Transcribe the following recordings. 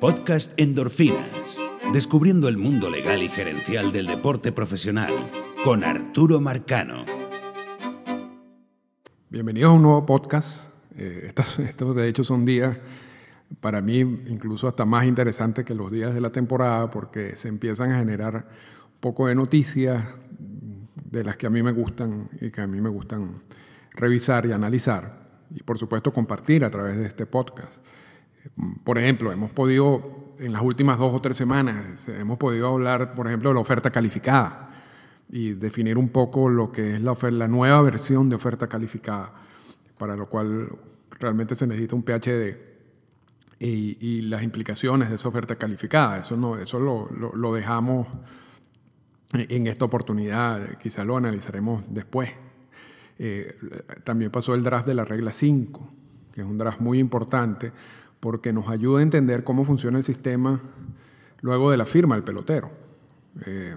Podcast Endorfinas. Descubriendo el mundo legal y gerencial del deporte profesional con Arturo Marcano. Bienvenidos a un nuevo podcast. Eh, estos, estos, de hecho son días para mí incluso hasta más interesantes que los días de la temporada porque se empiezan a generar un poco de noticias de las que a mí me gustan y que a mí me gustan revisar y analizar y por supuesto compartir a través de este podcast. Por ejemplo, hemos podido, en las últimas dos o tres semanas, hemos podido hablar, por ejemplo, de la oferta calificada y definir un poco lo que es la, la nueva versión de oferta calificada, para lo cual realmente se necesita un PhD y, y las implicaciones de esa oferta calificada. Eso, no, eso lo, lo, dejamos en esta oportunidad, quizás lo analizaremos después. Eh, también pasó el draft de la regla 5, que es un draft muy importante porque nos ayuda a entender cómo funciona el sistema luego de la firma del pelotero. Eh,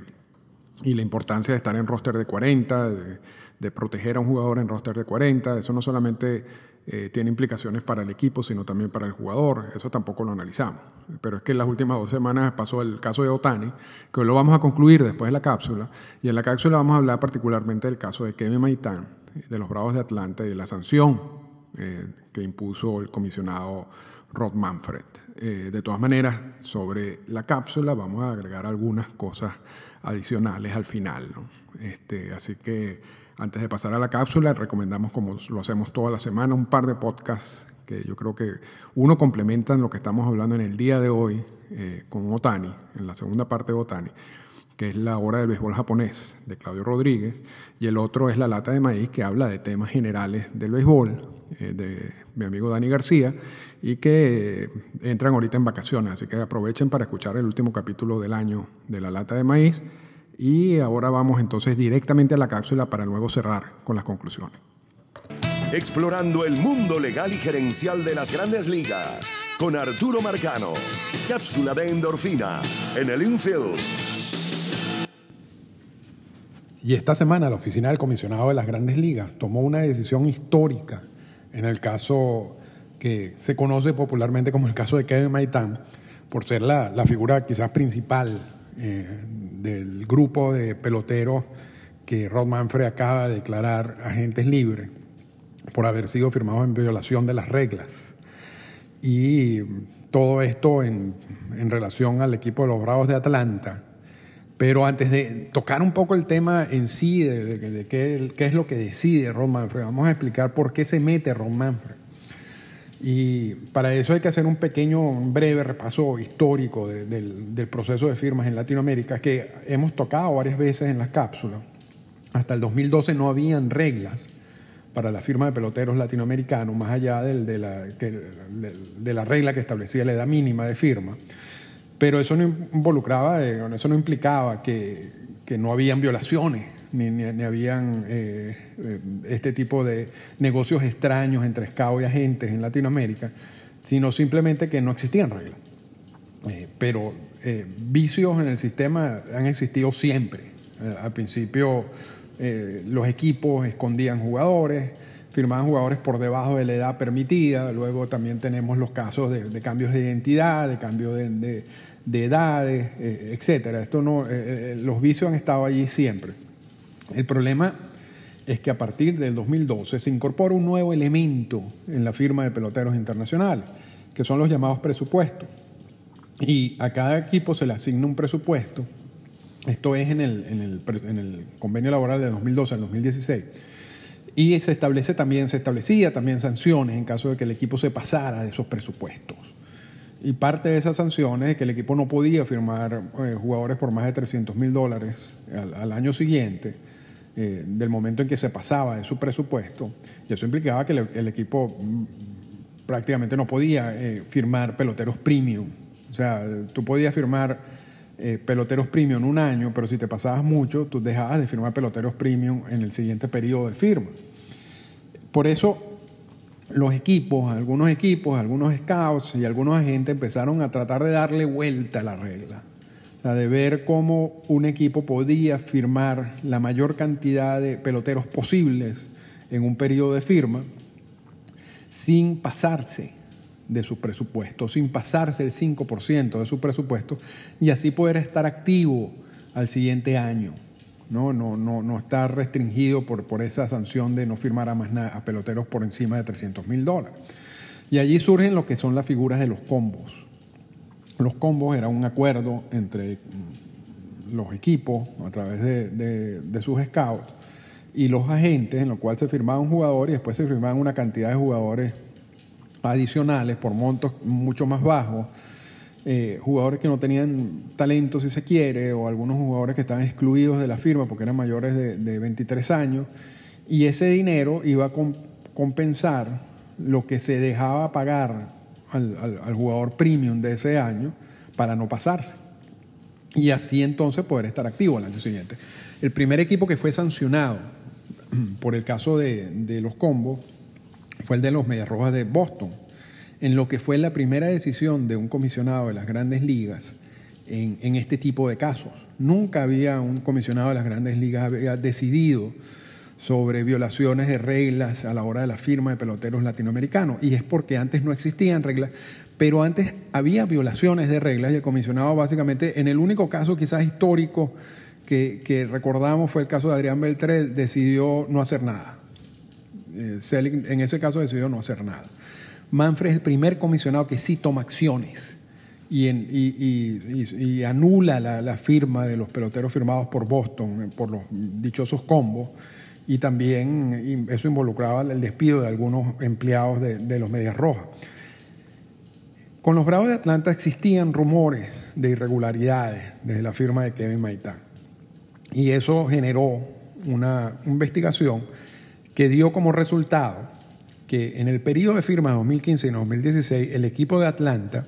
y la importancia de estar en roster de 40, de, de, proteger a un jugador en roster de 40. Eso no solamente eh, tiene implicaciones para el equipo, sino también para el jugador. Eso tampoco lo analizamos. Pero es que en las últimas dos semanas pasó el caso de Otani, que hoy lo vamos a concluir después de la cápsula. Y en la cápsula vamos a hablar particularmente del caso de Kevin Maitán, de los Bravos de Atlanta y de la sanción eh, que impuso el comisionado Rod Manfred. Eh, de todas maneras, sobre la cápsula vamos a agregar algunas cosas adicionales al final. Este, así que antes de pasar a la cápsula, recomendamos, como lo hacemos toda la semana, un par de podcasts que yo creo que uno complementa lo que estamos hablando en el día de hoy eh, con Otani, en la segunda parte de Otani, que es la hora del béisbol japonés de Claudio Rodríguez, y el otro es la lata de maíz que habla de temas generales del béisbol eh, de mi amigo Dani García y que entran ahorita en vacaciones, así que aprovechen para escuchar el último capítulo del año de la lata de maíz y ahora vamos entonces directamente a la cápsula para luego cerrar con las conclusiones. Explorando el mundo legal y gerencial de las grandes ligas con Arturo Marcano. Cápsula de endorfina en el infield. Y esta semana la oficina del comisionado de las grandes ligas tomó una decisión histórica en el caso que se conoce popularmente como el caso de Kevin Maitán, por ser la, la figura quizás principal eh, del grupo de peloteros que Rod Manfred acaba de declarar agentes libres por haber sido firmados en violación de las reglas. Y todo esto en, en relación al equipo de los Bravos de Atlanta. Pero antes de tocar un poco el tema en sí, de, de, de qué, qué, es lo que decide Ron Manfred, vamos a explicar por qué se mete Ron Manfred. Y para eso hay que hacer un pequeño, un breve repaso histórico de, del, del, proceso de firmas en Latinoamérica, que hemos tocado varias veces en las cápsulas. Hasta el 2012 no habían reglas para la firma de peloteros latinoamericanos, más allá del, de, la, que, de, de la regla que establecía la edad mínima de firma. Pero eso no involucraba, eh, eso no implicaba que no habían violaciones, ni, ni, habían eh, este tipo de negocios extraños entre scout y agentes en Latinoamérica, sino simplemente que no existían reglas. Eh, pero eh, vicios en el sistema han existido siempre. al principio los equipos escondían jugadores, firmaban jugadores por debajo de la edad permitida, luego también tenemos los casos de, cambios de identidad, de cambio de, de de edades, eh, etcétera. Esto no, eh, los vicios han estado allí siempre. El problema es que a partir del 2012 se incorpora un nuevo elemento en la firma de peloteros internacionales, que son los llamados presupuestos. Y a cada equipo se le asigna un presupuesto. Esto es en el, en el, en el convenio laboral de 2012 al 2016. Y se establece también, se establecía también sanciones en caso de que el equipo se pasara de esos presupuestos. Y parte de esas sanciones es que el equipo no podía firmar eh, jugadores por más de 300 mil dólares al, al, año siguiente, eh, del momento en que se pasaba de su presupuesto. Y eso implicaba que el, equipo prácticamente no podía eh, firmar peloteros premium. O sea, tú podías firmar eh, peloteros premium un año, pero si te pasabas mucho, tú dejabas de firmar peloteros premium en el siguiente periodo de firma. Por eso los equipos, algunos equipos, algunos scouts y algunos agentes empezaron a tratar de darle vuelta a la regla. Sea, de ver cómo un equipo podía firmar la mayor cantidad de peloteros posibles en un periodo de firma sin pasarse de su presupuesto, sin pasarse el 5% de su presupuesto y así poder estar activo al siguiente año. No, no, no, no está restringido por, por esa sanción de no firmar a más nada, a peloteros por encima de 300 mil dólares. Y allí surgen lo que son las figuras de los combos. Los combos era un acuerdo entre los equipos a través de, sus scouts y los agentes, en lo cual se firmaba un jugador y después se firmaban una cantidad de jugadores adicionales por montos mucho más bajos, eh, jugadores que no tenían talento si se quiere, o algunos jugadores que estaban excluidos de la firma porque eran mayores de, 23 años, y ese dinero iba a compensar lo que se dejaba pagar al jugador premium de ese año para no pasarse y así entonces poder estar activo el año siguiente. El primer equipo que fue sancionado por el caso de, los combos fue el de los Medias Rojas de Boston, en lo que fue la primera decisión de un comisionado de las grandes ligas en, en este tipo de casos. Nunca había un comisionado de las grandes ligas había decidido sobre violaciones de reglas a la hora de la firma de peloteros latinoamericanos. Y es porque antes no existían reglas, pero antes había violaciones de reglas y el comisionado básicamente, en el único caso quizás histórico que, recordamos fue el caso de Adrián Beltré, decidió no hacer nada. Eh, en ese caso decidió no hacer nada. Manfred es el primer comisionado que sí toma acciones y, y, anula la, la, firma de los peloteros firmados por Boston, eh, por los dichosos combos y también eso involucraba el despido de algunos empleados de, los Medias Rojas. Con los Bravos de Atlanta existían rumores de irregularidades desde la firma de Kevin Maitán. Y eso generó una investigación que dio como resultado que en el periodo de firma 2015 y 2016 el equipo de Atlanta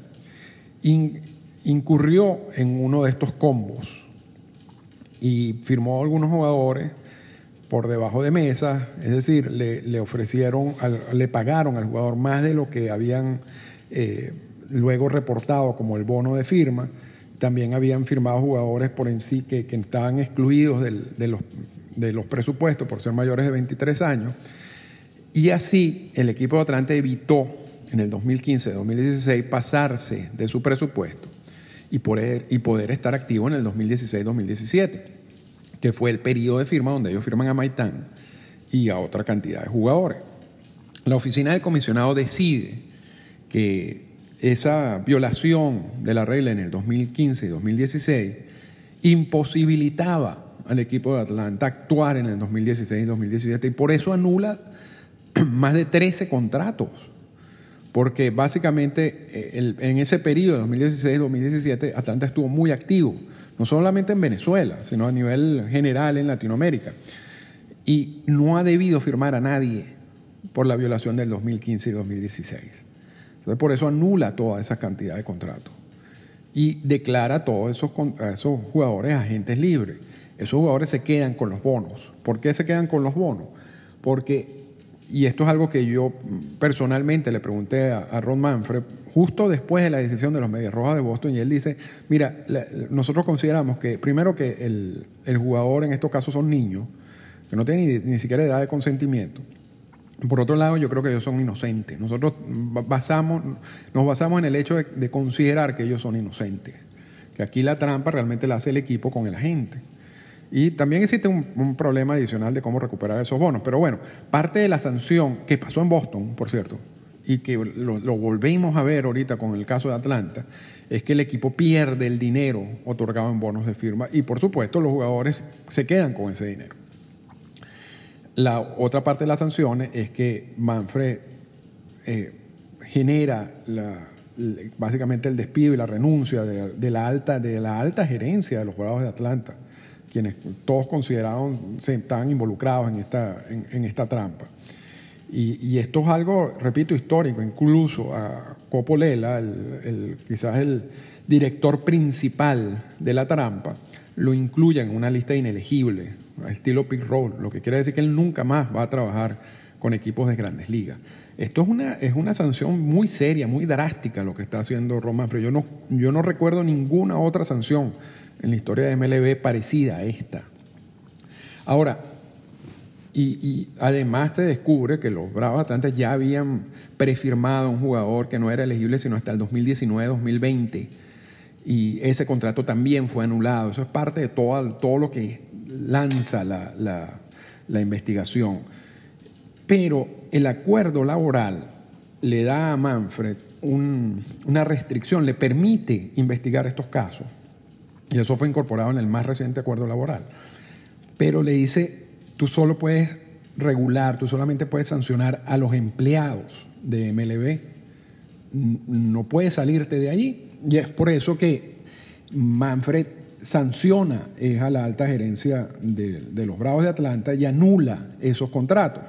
incurrió en uno de estos combos y firmó a algunos jugadores por debajo de mesa, es decir, le, ofrecieron, le pagaron al jugador más de lo que habían eh, luego reportado como el bono de firma. También habían firmado jugadores por en sí que, estaban excluidos de, los, de los presupuestos por ser mayores de 23 años. Y así el equipo de Atlanta evitó en el 2015-2016 pasarse de su presupuesto y y poder estar activo en el 2016-2017 que fue el periodo de firma donde ellos firman a Maitán y a otra cantidad de jugadores. La oficina del comisionado decide que esa violación de la regla en el 2015 y 2016 imposibilitaba al equipo de Atlanta actuar en el 2016 y 2017 y por eso anula más de 13 contratos. Porque básicamente eh, en ese periodo, 2016-2017, Atlanta estuvo muy activo no solamente en Venezuela, sino a nivel general en Latinoamérica. Y no ha debido firmar a nadie por la violación del 2015 y 2016. Entonces, por eso anula toda esa cantidad de contratos y declara a todos esos, esos jugadores agentes libres. Esos jugadores se quedan con los bonos. ¿Por qué se quedan con los bonos? Porque y esto es algo que yo personalmente le pregunté a, Ron Manfred justo después de la decisión de los Medias Rojas de Boston y él dice, mira, nosotros consideramos que primero que el, jugador en estos casos son niños, que no tienen ni, siquiera edad de consentimiento. Por otro lado, yo creo que ellos son inocentes. Nosotros basamos, nos basamos en el hecho de, de considerar que ellos son inocentes. Que aquí la trampa realmente la hace el equipo con el agente. Y también existe un, problema adicional de cómo recuperar esos bonos. Pero bueno, parte de la sanción que pasó en Boston, por cierto, y que lo, volvemos a ver ahorita con el caso de Atlanta, es que el equipo pierde el dinero otorgado en bonos de firma y por supuesto los jugadores se quedan con ese dinero. La otra parte de las sanciones es que Manfred eh, genera básicamente el despido y la renuncia de, la alta, de la alta gerencia de los jugadores de Atlanta quienes todos consideraron se estaban involucrados en esta, en, esta trampa. Y, esto es algo, repito, histórico. Incluso a Copolela, el, quizás el director principal de la trampa, lo incluyen en una lista inelegible, estilo pick roll, lo que quiere decir que él nunca más va a trabajar con equipos de grandes ligas. Esto es una, es una sanción muy seria, muy drástica lo que está haciendo Roman Yo no, yo no recuerdo ninguna otra sanción en la historia de MLB parecida a esta. Ahora, Y, además se descubre que los Bravos Atlantes ya habían prefirmado un jugador que no era elegible sino hasta el 2019-2020. Y ese contrato también fue anulado. Eso es parte de todo, todo lo que lanza la, la investigación. Pero el acuerdo laboral le da a Manfred una restricción, le permite investigar estos casos. Y eso fue incorporado en el más reciente acuerdo laboral. Pero le dice, tú solo puedes regular, tú solamente puedes sancionar a los empleados de MLB. No puedes salirte de allí. Y es por eso que Manfred sanciona a la alta gerencia de, de los Bravos de Atlanta y anula esos contratos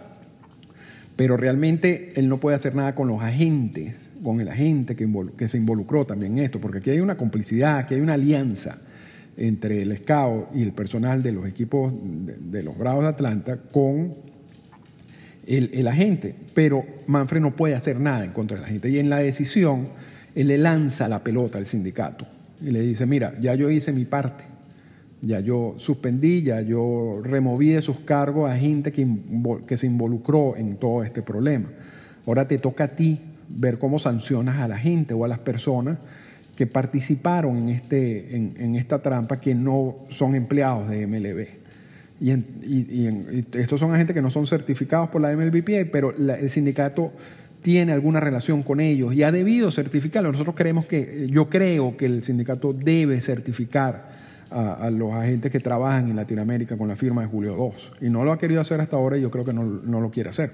pero realmente él no puede hacer nada con los agentes, con el agente que, que se involucró también en esto, porque aquí hay una complicidad, aquí hay una alianza entre el SCAO y el personal de los equipos de, los Bravos de Atlanta con el, el, agente, pero Manfred no puede hacer nada en contra del agente. Y en la decisión, él le lanza la pelota al sindicato y le dice, mira, ya yo hice mi parte, ya yo suspendí, ya yo removí de sus cargos a gente que, que se involucró en todo este problema. Ahora te toca a ti ver cómo sancionas a la gente o a las personas que participaron en, este, en, esta trampa que no son empleados de MLB. Y, estos son agentes que no son certificados por la MLBPA, pero el sindicato tiene alguna relación con ellos y ha debido certificarlo. Nosotros creemos que, yo creo que el sindicato debe certificar a, los agentes que trabajan en Latinoamérica con la firma de Julio II. Y no lo ha querido hacer hasta ahora y yo creo que no, lo quiere hacer.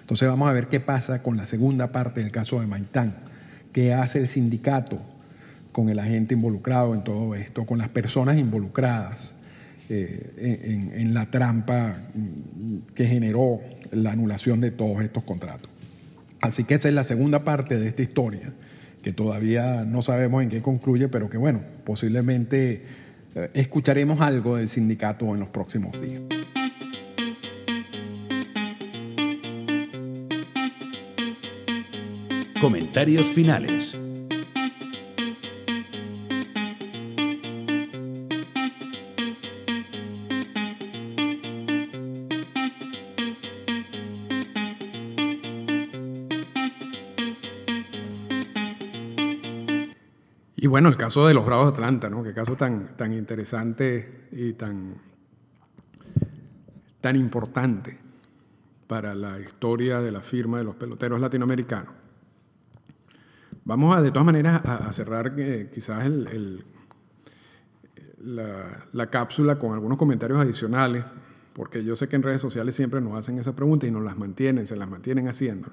Entonces vamos a ver qué pasa con la segunda parte del caso de Maitán. ¿Qué hace el sindicato con el agente involucrado en todo esto, con las personas involucradas eh, en, la trampa que generó la anulación de todos estos contratos? Así que esa es la segunda parte de esta historia, que todavía no sabemos en qué concluye, pero que bueno, posiblemente eh, escucharemos algo del sindicato en los próximos días. Comentarios finales. Y bueno, el caso de los Bravos de Atlanta, ¿no? Qué caso tan, tan interesante y tan, tan importante para la historia de la firma de los peloteros latinoamericanos. Vamos a, de todas maneras, a, cerrar eh, quizás la, la, cápsula con algunos comentarios adicionales, porque yo sé que en redes sociales siempre nos hacen esa pregunta y nos las mantienen, se las mantienen haciendo.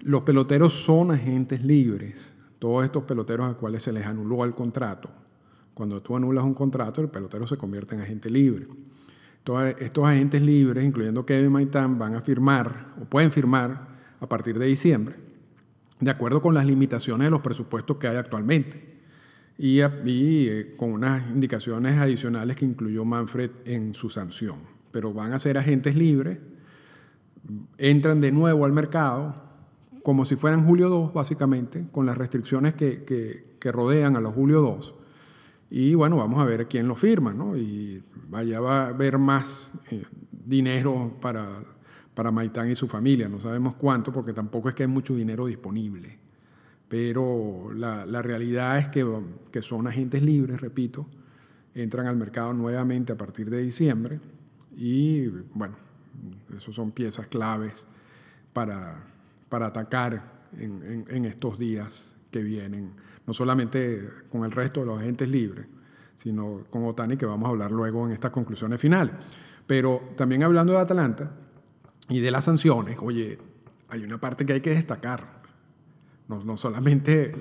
Los peloteros son agentes libres todos estos peloteros a los cuales se les anuló el contrato. Cuando tú anulas un contrato, el pelotero se convierte en agente libre. Todos estos agentes libres, incluyendo Kevin Maitán, van a firmar o pueden firmar a partir de diciembre, de acuerdo con las limitaciones de los presupuestos que hay actualmente y, eh, con unas indicaciones adicionales que incluyó Manfred en su sanción. Pero van a ser agentes libres, entran de nuevo al mercado, como si fueran Julio II, básicamente, con las restricciones que, rodean a los Julio II. Y bueno, vamos a ver quién lo firma, ¿no? Y vaya va a haber más eh, dinero para, para Maitán y su familia. No sabemos cuánto, porque tampoco es que hay mucho dinero disponible. Pero la, la realidad es que, que son agentes libres, repito, entran al mercado nuevamente a partir de diciembre. Y bueno, esos son piezas claves para para atacar en, estos días que vienen, no solamente con el resto de los agentes libres, sino con Otani, que vamos a hablar luego en estas conclusiones finales. Pero también hablando de Atlanta y de las sanciones, oye, hay una parte que hay que destacar. No, no solamente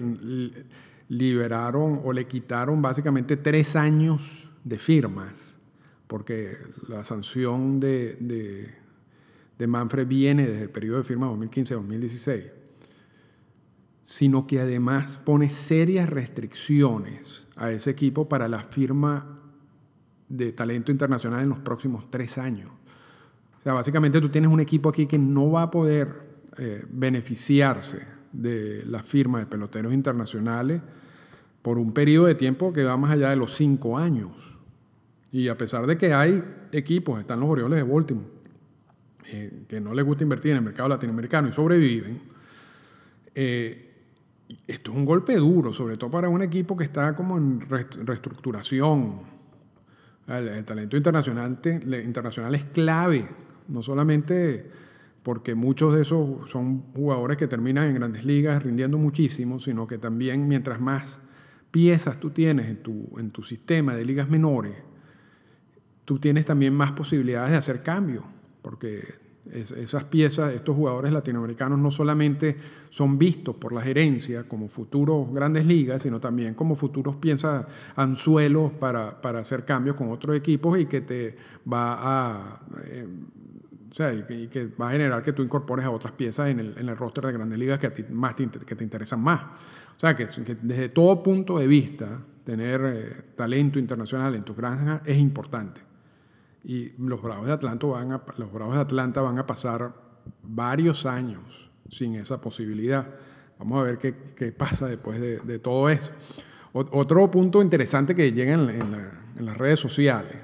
liberaron o le quitaron básicamente tres años de firmas, porque la sanción de de Manfred viene desde el periodo de firma 2015-2016, sino que además pone serias restricciones a ese equipo para la firma de talento internacional en los próximos tres años. O sea, básicamente tú tienes un equipo aquí que no va a poder eh, beneficiarse de la firma de peloteros internacionales por un periodo de tiempo que va más allá de los cinco años. Y a pesar de que hay equipos, están los Orioles de Baltimore, eh, que no les gusta invertir en el mercado latinoamericano y sobreviven, eh, esto es un golpe duro, sobre todo para un equipo que está como en reestructuración. El, talento internacional, internacional es clave, no solamente porque muchos de esos son jugadores que terminan en grandes ligas rindiendo muchísimo, sino que también mientras más piezas tú tienes en tu, en tu sistema de ligas menores, tú tienes también más posibilidades de hacer cambios, porque esas piezas, estos jugadores latinoamericanos no solamente son vistos por la gerencia como futuros grandes ligas, sino también como futuros piezas anzuelos para, para hacer cambios con otros equipos y que te va a... Eh, o sea, y que, va a generar que tú incorpores a otras piezas en el, en el roster de grandes ligas que, a ti más te, que te interesan más. O sea, que, desde todo punto de vista, tener eh, talento internacional en tu granja es importante. Y los Bravos de Atlanta van a, los Bravos de Atlanta van a pasar varios años sin esa posibilidad. Vamos a ver qué, qué pasa después de, de, todo eso. otro punto interesante que llega en, en, las redes sociales,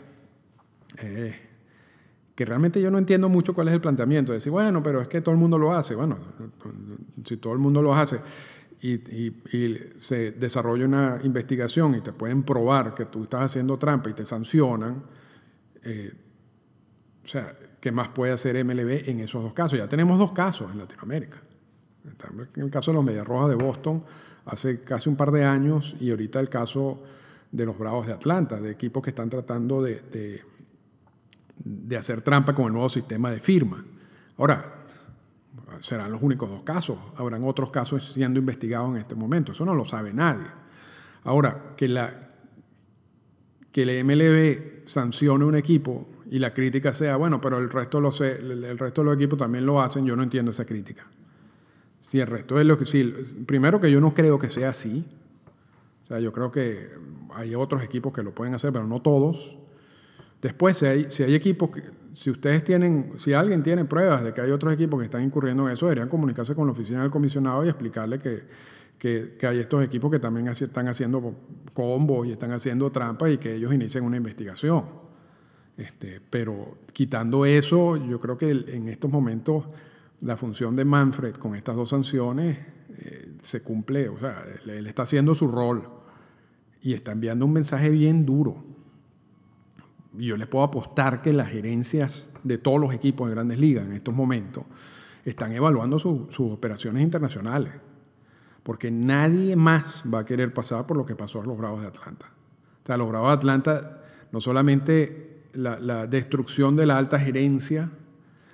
eh, que realmente yo no entiendo mucho cuál es el planteamiento. decir, bueno, pero es que todo el mundo lo hace. Bueno, si todo el mundo lo hace y, se desarrolla una investigación y te pueden probar que tú estás haciendo trampa y te sancionan, eh, o sea, ¿qué más puede hacer MLB en esos dos casos? Ya tenemos dos casos en Latinoamérica. En el caso de los Medias Rojas de Boston hace casi un par de años y ahorita el caso de los Bravos de Atlanta, de equipos que están tratando de, hacer trampa con el nuevo sistema de firma. Ahora, serán los únicos dos casos, habrán otros casos siendo investigados en este momento, eso no lo sabe nadie. Ahora, que la, que el MLB sancione un equipo y la crítica sea, bueno, pero el resto, el resto de los equipos también lo hacen, yo no entiendo esa crítica. Si el resto es lo que sí, primero que yo no creo que sea así. O sea, yo creo que hay otros equipos que lo pueden hacer, pero no todos. Después, si hay, equipos que, si ustedes tienen, si alguien tiene pruebas de que hay otros equipos que están incurriendo en eso, deberían comunicarse con la oficina del comisionado y explicarle que que, hay estos equipos que también están haciendo combos y están haciendo trampas y que ellos inicien una investigación. Este, pero quitando eso, yo creo que en estos momentos la función de Manfred con estas dos sanciones eh, se cumple, o sea, él, está haciendo su rol y está enviando un mensaje bien duro. Y yo les puedo apostar que las gerencias de todos los equipos de grandes ligas en estos momentos están evaluando sus operaciones internacionales porque nadie más va a querer pasar por lo que pasó a los Bravos de Atlanta. O sea, los Bravos de Atlanta, no solamente la, destrucción de la alta gerencia,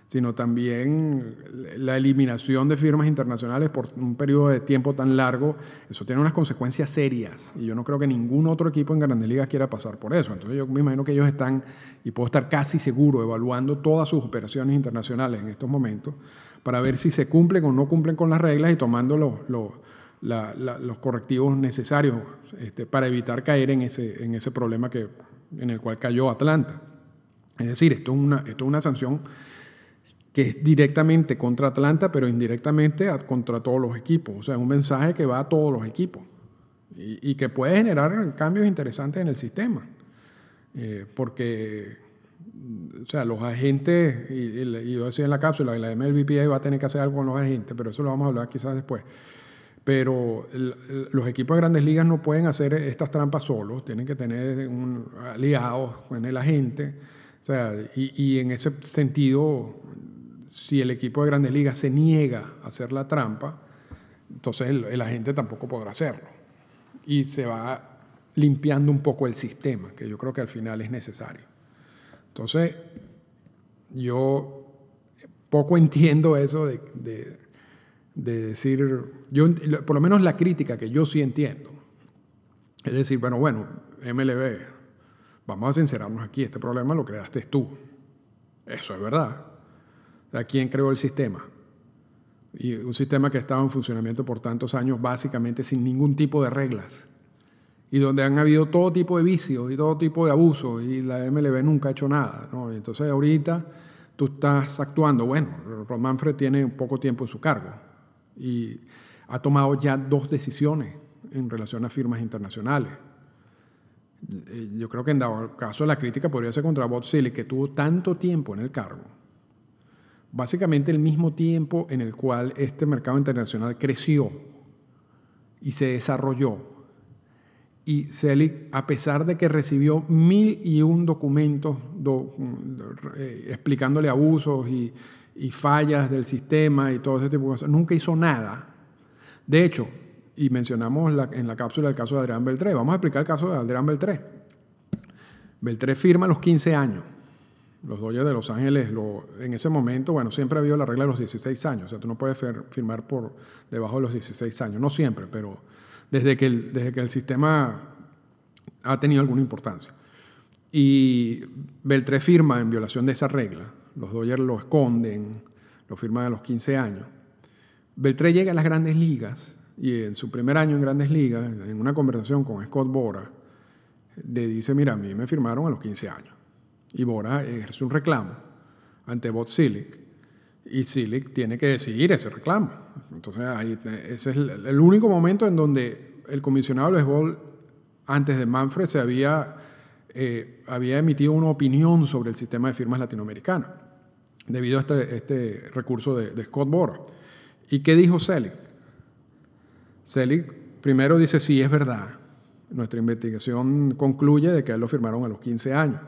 sino también la eliminación de firmas internacionales por un periodo de tiempo tan largo, eso tiene unas consecuencias serias. Y yo no creo que ningún otro equipo en Grandes Ligas quiera pasar por eso. Entonces yo me imagino que ellos están, y puedo estar casi seguro, evaluando todas sus operaciones internacionales en estos momentos para ver si se cumplen o no cumplen con las reglas y tomando los, los correctivos necesarios este, para evitar caer en ese, en ese problema que, en el cual cayó Atlanta. Es decir, esto es una, esto es una sanción que es directamente contra Atlanta, pero indirectamente contra todos los equipos. O sea, es un mensaje que va a todos los equipos y, que puede generar cambios interesantes en el sistema. Eh, porque, o sea, los agentes, y, yo decía en la cápsula, la MLBPA va a tener que hacer algo con los agentes, pero eso lo vamos a hablar quizás después pero los equipos de grandes ligas no pueden hacer estas trampas solos, tienen que tener aliados con el agente. O sea, y, en ese sentido, si el equipo de grandes ligas se niega a hacer la trampa, entonces el, agente tampoco podrá hacerlo. Y se va limpiando un poco el sistema, que yo creo que al final es necesario. Entonces, yo poco entiendo eso de de decir, yo, por lo menos la crítica que yo sí entiendo, es decir, bueno, bueno, MLB, vamos a sincerarnos aquí, este problema lo creaste tú. Eso es verdad. ¿A quién creó el sistema? Y un sistema que ha estado en funcionamiento por tantos años básicamente sin ningún tipo de reglas. Y donde han habido todo tipo de vicios y todo tipo de abusos y la MLB nunca ha hecho nada. ¿no? entonces ahorita tú estás actuando, bueno, Ron Manfred tiene poco tiempo en su cargo, y ha tomado ya dos decisiones en relación a firmas internacionales. Eh, yo creo que en dado caso la crítica podría ser contra Bob Silly, que tuvo tanto tiempo en el cargo, básicamente el mismo tiempo en el cual este mercado internacional creció y se desarrolló. Y Selig, a pesar de que recibió mil y un documentos eh, explicándole abusos y, fallas del sistema y todo ese tipo de cosas, nunca hizo nada. De hecho, y mencionamos en la cápsula el caso de Adrián Beltré, vamos a explicar el caso de Adrián Beltré. Beltré firma a los 15 años. Los Dodgers de Los Ángeles, en ese momento, bueno, siempre ha habido la regla de los 16 años. O sea, tú no puedes firmar por debajo de los 16 años. No siempre, pero desde que el, desde que el sistema ha tenido alguna importancia. Y Beltré firma en violación de esa regla. Los Dodgers lo esconden, lo firman a los 15 años. Beltré llega a las grandes ligas y en su primer año en grandes ligas, en una conversación con Scott Bora, le dice, mira, a mí me firmaron a los 15 años. Y Bora ejerce un reclamo ante Bob Silic y Silic tiene que decidir ese reclamo. Entonces, ahí, ese es el, único momento en donde el comisionado de béisbol, antes de Manfred, se había, eh, había emitido una opinión sobre el sistema de firmas latinoamericano, debido a este, este recurso de, Scott Bora. ¿Y qué dijo Selig? Selig primero dice, sí, es verdad. Nuestra investigación concluye de que lo firmaron a los 15 años.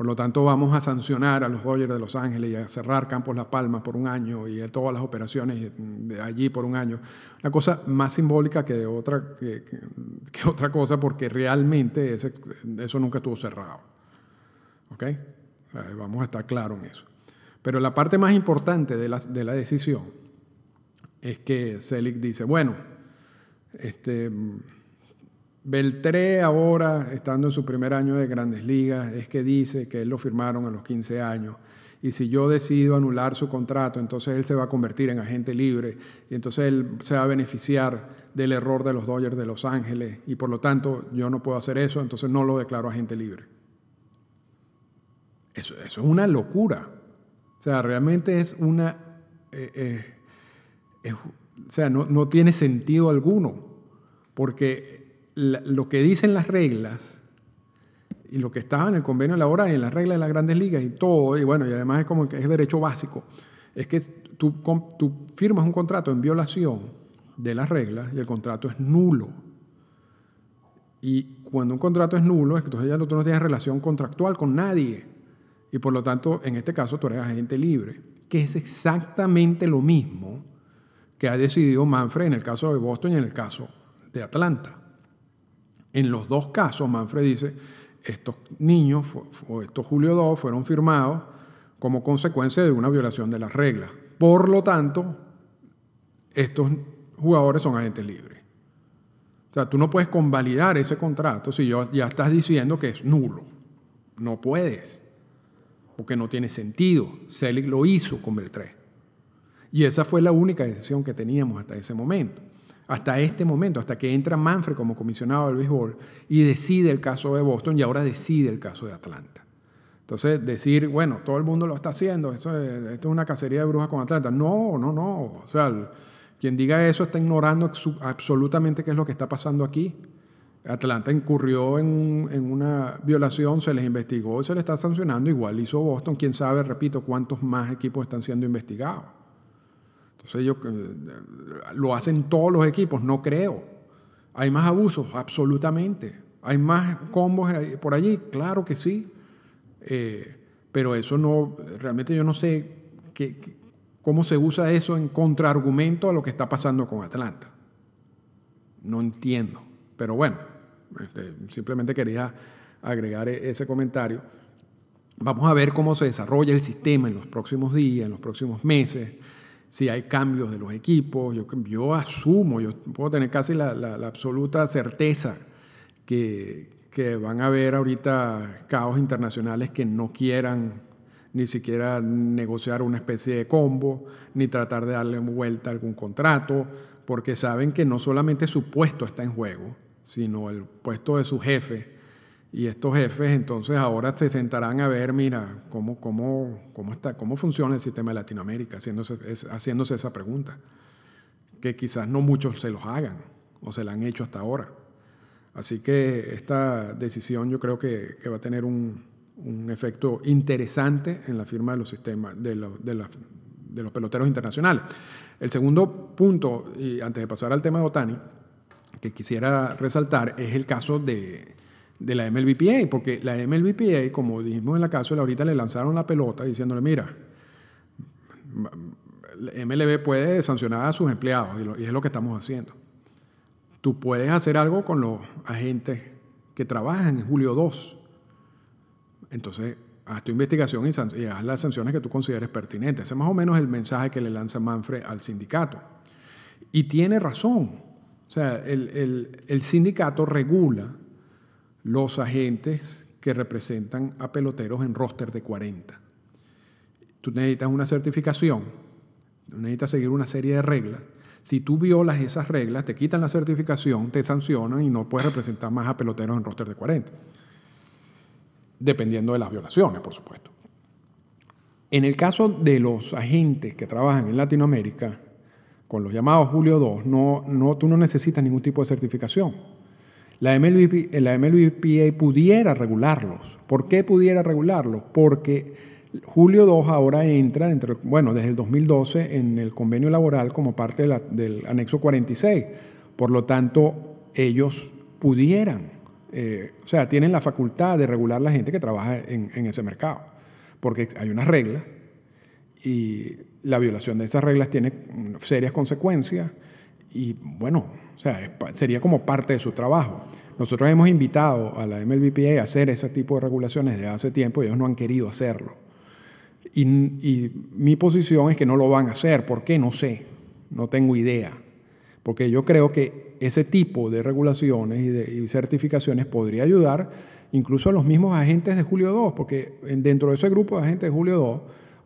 Por lo tanto, vamos a sancionar a los Dodgers de Los Ángeles y a cerrar Campos Las Palmas por un año y todas las operaciones de allí por un año. Una cosa más simbólica que, otra, que, otra cosa, porque realmente eso nunca estuvo cerrado. ¿Ok? Vamos a estar claros en eso. Pero la parte más importante de la, de la decisión es que Selig dice, bueno, este Beltré ahora, estando en su primer año de grandes ligas, es que dice que él lo firmaron a los 15 años. Y si yo decido anular su contrato, entonces él se va a convertir en agente libre y entonces él se va a beneficiar del error de los Dodgers de Los Ángeles y por lo tanto yo no puedo hacer eso, entonces no lo declaro agente libre. Eso, es una locura. O sea, realmente es una... Eh, eh, o sea, no, no tiene sentido alguno porque lo que dicen las reglas y lo que estaba en el convenio laboral y en las reglas de las grandes ligas y todo, y bueno, y además es como que es derecho básico, es que tú, tú firmas un contrato en violación de las reglas y el contrato es nulo. Y cuando un contrato es nulo, es que entonces ya tú no tienes relación contractual con nadie. Y por lo tanto, en este caso, tú eres agente libre, que es exactamente lo mismo que ha decidido Manfred en el caso de Boston y en el caso de Atlanta. En los dos casos, Manfred dice, estos niños o estos Julio II fueron firmados como consecuencia de una violación de las reglas. Por lo tanto, estos jugadores son agentes libres. O sea, tú no puedes convalidar ese contrato si ya estás diciendo que es nulo. No puedes, porque no tiene sentido. Selig lo hizo con Beltré. Y esa fue la única decisión que teníamos hasta ese momento hasta este momento, hasta que entra Manfred como comisionado del béisbol y decide el caso de Boston y ahora decide el caso de Atlanta. Entonces, decir, bueno, todo el mundo lo está haciendo, esto es, una cacería de brujas con Atlanta. No, no, no. O sea, quien diga eso está ignorando absolutamente qué es lo que está pasando aquí. Atlanta incurrió en, en, una violación, se les investigó y se les está sancionando. Igual hizo Boston. Quién sabe, repito, cuántos más equipos están siendo investigados. Entonces ellos eh, lo hacen todos los equipos, no creo. ¿Hay más abusos? Absolutamente. ¿Hay más combos por allí? Claro que sí. Eh, pero eso no, realmente yo no sé cómo se usa eso en contraargumento a lo que está pasando con Atlanta. No entiendo. Pero bueno, este, simplemente quería agregar e-, ese comentario. Vamos a ver cómo se desarrolla el sistema en los próximos días, en los próximos meses si hay cambios de los equipos. Yo, asumo, yo puedo tener casi la, absoluta certeza que, que, van a haber ahorita caos internacionales que no quieran ni siquiera negociar una especie de combo, ni tratar de darle vuelta a algún contrato, porque saben que no solamente su puesto está en juego, sino el puesto de su jefe y estos jefes entonces ahora se sentarán a ver, mira, cómo, cómo, cómo, está, cómo funciona el sistema de Latinoamérica, haciéndose, haciéndose esa pregunta, que quizás no muchos se los hagan o se la han hecho hasta ahora. Así que esta decisión yo creo que, va a tener un, efecto interesante en la firma de los sistemas, de, de, de los peloteros internacionales. El segundo punto, y antes de pasar al tema de Otani, que quisiera resaltar es el caso de, de la MLBPA, porque la MLBPA, como dijimos en la caso, ahorita le lanzaron la pelota diciéndole, mira, MLB puede sancionar a sus empleados y, es lo que estamos haciendo. Tú puedes hacer algo con los agentes que trabajan en Julio 2. Entonces, haz tu investigación y, haz las sanciones que tú consideres pertinentes. Ese es más o menos el mensaje que le lanza Manfred al sindicato. Y tiene razón. O sea, el, el sindicato regula los agentes que representan a peloteros en roster de 40. Tú necesitas una certificación, necesitas seguir una serie de reglas. Si tú violas esas reglas, te quitan la certificación, te sancionan y no puedes representar más a peloteros en roster de 40 dependiendo de las violaciones, por supuesto. En el caso de los agentes que trabajan en Latinoamérica, con los llamados Julio 2, no, no, tú no necesitas ningún tipo de certificación. La, MLB, la MLBPA pudiera regularlos. ¿Por qué pudiera regularlos? Porque Julio 2 ahora entra, bueno, desde el 2012 en el convenio laboral como parte del anexo 46. Por lo tanto, ellos pudieran eh, o sea, tienen la facultad de regular la gente que trabaja en, ese mercado, porque hay unas reglas y la violación de esas reglas tiene serias consecuencias y bueno, o sea, sería como parte de su trabajo. Nosotros hemos invitado a la MLBPA a hacer ese tipo de regulaciones desde hace tiempo y ellos no han querido hacerlo. Y, mi posición es que no lo van a hacer. ¿Por qué? No sé, no tengo idea. Porque yo creo que ese tipo de regulaciones y, certificaciones podría ayudar incluso a los mismos agentes de Julio 2, porque dentro de ese grupo de agentes de Julio 2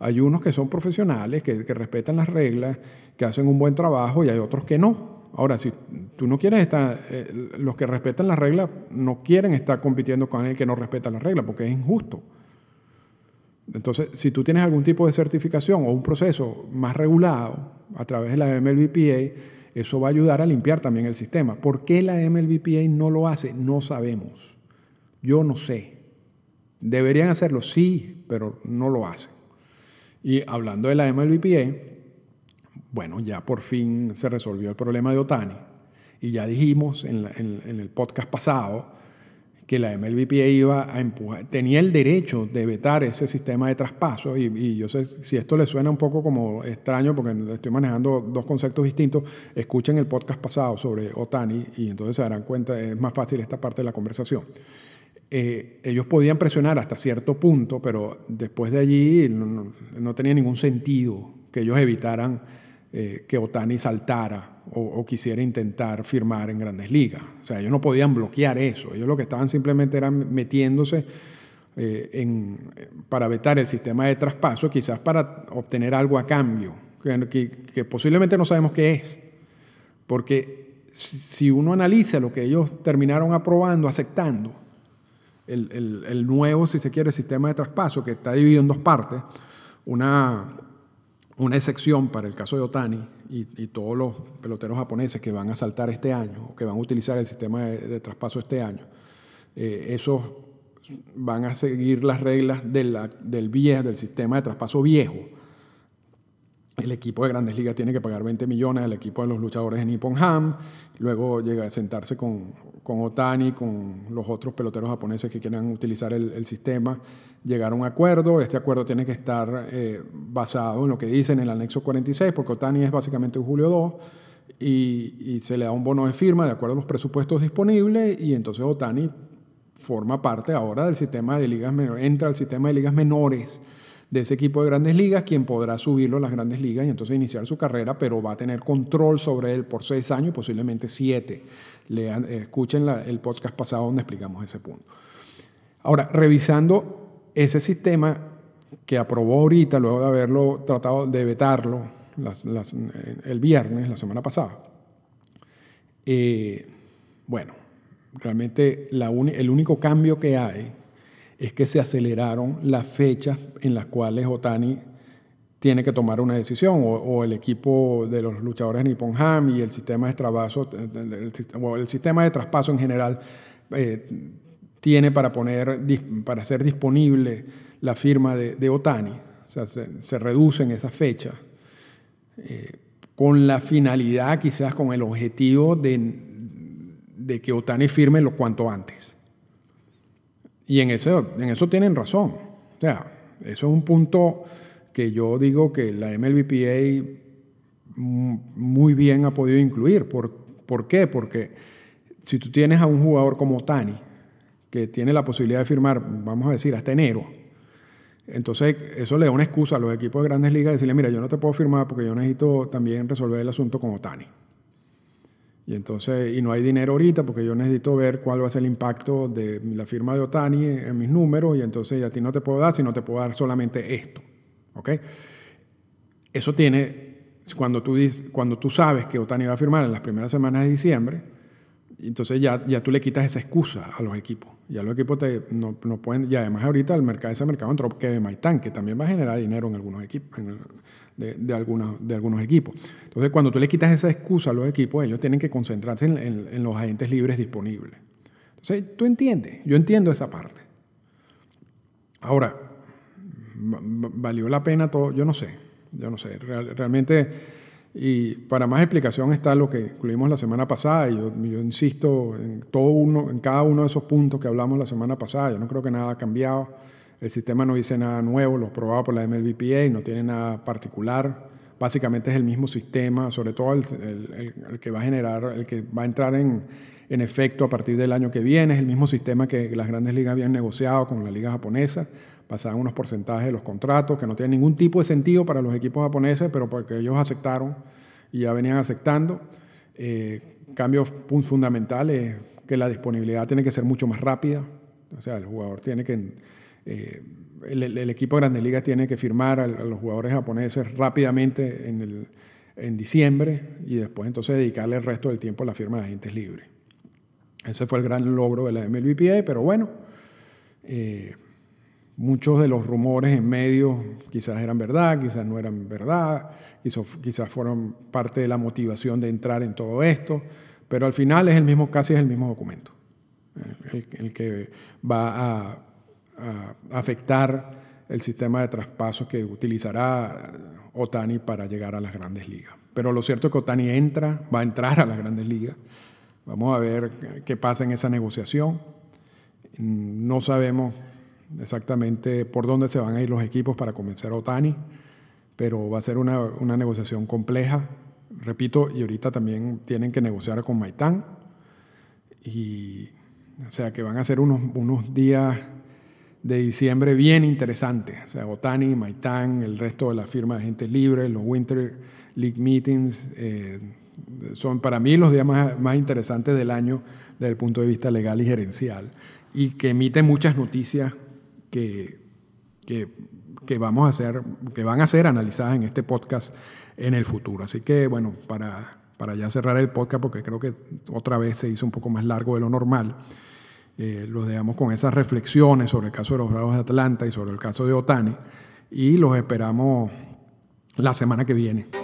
hay unos que son profesionales, que, respetan las reglas, que hacen un buen trabajo y hay otros que no. Ahora, si tú no quieres estar, eh, los que respetan las reglas no quieren estar compitiendo con el que no respeta las reglas, porque es injusto. Entonces, si tú tienes algún tipo de certificación o un proceso más regulado a través de la MLBPA, eso va a ayudar a limpiar también el sistema. ¿Por qué la MLBPA no lo hace? No sabemos. Yo no sé. Deberían hacerlo, sí, pero no lo hacen. Y hablando de la MLBPA, bueno, ya por fin se resolvió el problema de Otani. Y ya dijimos en, en el podcast pasado que la MLBPA iba a empujar, tenía el derecho de vetar ese sistema de traspaso y, yo sé si esto les suena un poco como extraño porque estoy manejando dos conceptos distintos, escuchen el podcast pasado sobre Otani y entonces se darán cuenta, es más fácil esta parte de la conversación. Eh, ellos podían presionar hasta cierto punto, pero después de allí no tenía ningún sentido que ellos evitaran eh, que Otani saltara o, quisiera intentar firmar en grandes ligas. O sea, ellos no podían bloquear eso. Ellos lo que estaban simplemente eran metiéndose eh, para vetar el sistema de traspaso, quizás para obtener algo a cambio, que, posiblemente no sabemos qué es. Porque si uno analiza lo que ellos terminaron aprobando, aceptando, el, el, nuevo, si se quiere, sistema de traspaso, que está dividido en dos partes, una, una excepción para el caso de Otani y, todos los peloteros japoneses que van a saltar este año o que van a utilizar el sistema de, traspaso este año, eh, esos van a seguir las reglas del viejo, del sistema de traspaso viejo. El equipo de Grandes Ligas tiene que pagar 20 millones al equipo de los luchadores de Nippon Ham, luego llega a sentarse con, con Otani, con los otros peloteros japoneses que quieran utilizar el, sistema, llegar a un acuerdo. Este acuerdo tiene que estar eh, basado en lo que dice en el anexo 46, porque Otani es básicamente un julio 2, y, se le da un bono de firma de acuerdo a los presupuestos disponibles, y entonces Otani forma parte ahora del sistema de ligas menores, entra al sistema de ligas menores de ese equipo de grandes ligas, quien podrá subirlo a las grandes ligas y entonces iniciar su carrera, pero va a tener control sobre él por seis años, posiblemente siete. Eh, escuchen el podcast pasado donde explicamos ese punto. Ahora, revisando ese sistema que aprobó ahorita, luego de haberlo tratado de vetarlo el viernes, la semana pasada, eh, bueno, realmente el único cambio que hay es que se aceleraron las fechas en las cuales Otani tiene que tomar una decisión, o, el equipo de los luchadores Nippon Ham y el sistema de traspaso, o el sistema de traspaso en general eh, tiene para, poner, para hacer disponible la firma de, Otani. O sea, se, reducen esas fechas eh, con la finalidad, quizás con el objetivo de que Otani firme lo cuanto antes. Y en eso, en eso tienen razón. O sea, eso es un punto que yo digo que la MLBPA muy bien ha podido incluir. ¿Por, ¿Por qué? Porque si tú tienes a un jugador como Otani, que tiene la posibilidad de firmar, vamos a decir, hasta enero, entonces eso le da una excusa a los equipos de grandes ligas de decirle, mira, yo no te puedo firmar porque yo necesito también resolver el asunto con Otani. Y entonces, y no hay dinero ahorita porque yo necesito ver cuál va a ser el impacto de la firma de Otani en mis números y entonces a ti no te puedo dar, sino te puedo dar solamente esto. ¿Ok? Eso tiene, cuando tú, cuando tú sabes que Otani va a firmar en las primeras semanas de diciembre, entonces ya, ya tú le quitas esa excusa a los equipos. Ya los equipos te, no, no pueden, y además ahorita el mercado, ese mercado entró que Maitán, que también va a generar dinero en algunos equipos, de, de, de algunos equipos. Entonces, cuando tú le quitas esa excusa a los equipos, ellos tienen que concentrarse en, en, los agentes libres disponibles. Entonces, tú entiendes, yo entiendo esa parte. Ahora, ¿valió la pena todo? Yo no sé, yo no sé. realmente, y para más explicación está lo que incluimos la semana pasada, y yo, insisto en, todo uno, en cada uno de esos puntos que hablamos la semana pasada. Yo no creo que nada ha cambiado el sistema no dice nada nuevo, lo probado por la MLBPA, no tiene nada particular. Básicamente es el mismo sistema, sobre todo el, que va a generar, el que va a entrar en, en, efecto a partir del año que viene. Es el mismo sistema que las grandes ligas habían negociado con la liga japonesa, basado en unos porcentajes de los contratos que no tienen ningún tipo de sentido para los equipos japoneses, pero porque ellos aceptaron y ya venían aceptando. Eh, cambios fundamentales, que la disponibilidad tiene que ser mucho más rápida. O sea, el jugador tiene que eh, el, equipo de Grandes Ligas tiene que firmar a, los jugadores japoneses rápidamente en, el, en, diciembre y después entonces dedicarle el resto del tiempo a la firma de agentes libres. Ese fue el gran logro de la MLBPA, pero bueno, eh, muchos de los rumores en medio quizás eran verdad, quizás no eran verdad, quizás, fueron parte de la motivación de entrar en todo esto, pero al final es el mismo, casi es el mismo documento, el, que va a afectar el sistema de traspasos que utilizará Otani para llegar a las grandes ligas. Pero lo cierto es que Otani entra, va a entrar a las grandes ligas. Vamos a ver qué pasa en esa negociación. No sabemos exactamente por dónde se van a ir los equipos para convencer a Otani, pero va a ser una, una negociación compleja. Repito, y ahorita también tienen que negociar con Maitán. Y, o sea que van a ser unos, unos días de diciembre bien interesante. O sea, Otani, Maitán, el resto de la firma de gente libre, los Winter League Meetings, eh, son para mí los días más, más, interesantes del año desde el punto de vista legal y gerencial y que emiten muchas noticias que, que, que, vamos a hacer, que van a ser analizadas en este podcast en el futuro. Así que, bueno, para, para ya cerrar el podcast, porque creo que otra vez se hizo un poco más largo de lo normal, eh, los dejamos con esas reflexiones sobre el caso de los Bravos de Atlanta y sobre el caso de Otani y los esperamos la semana que viene.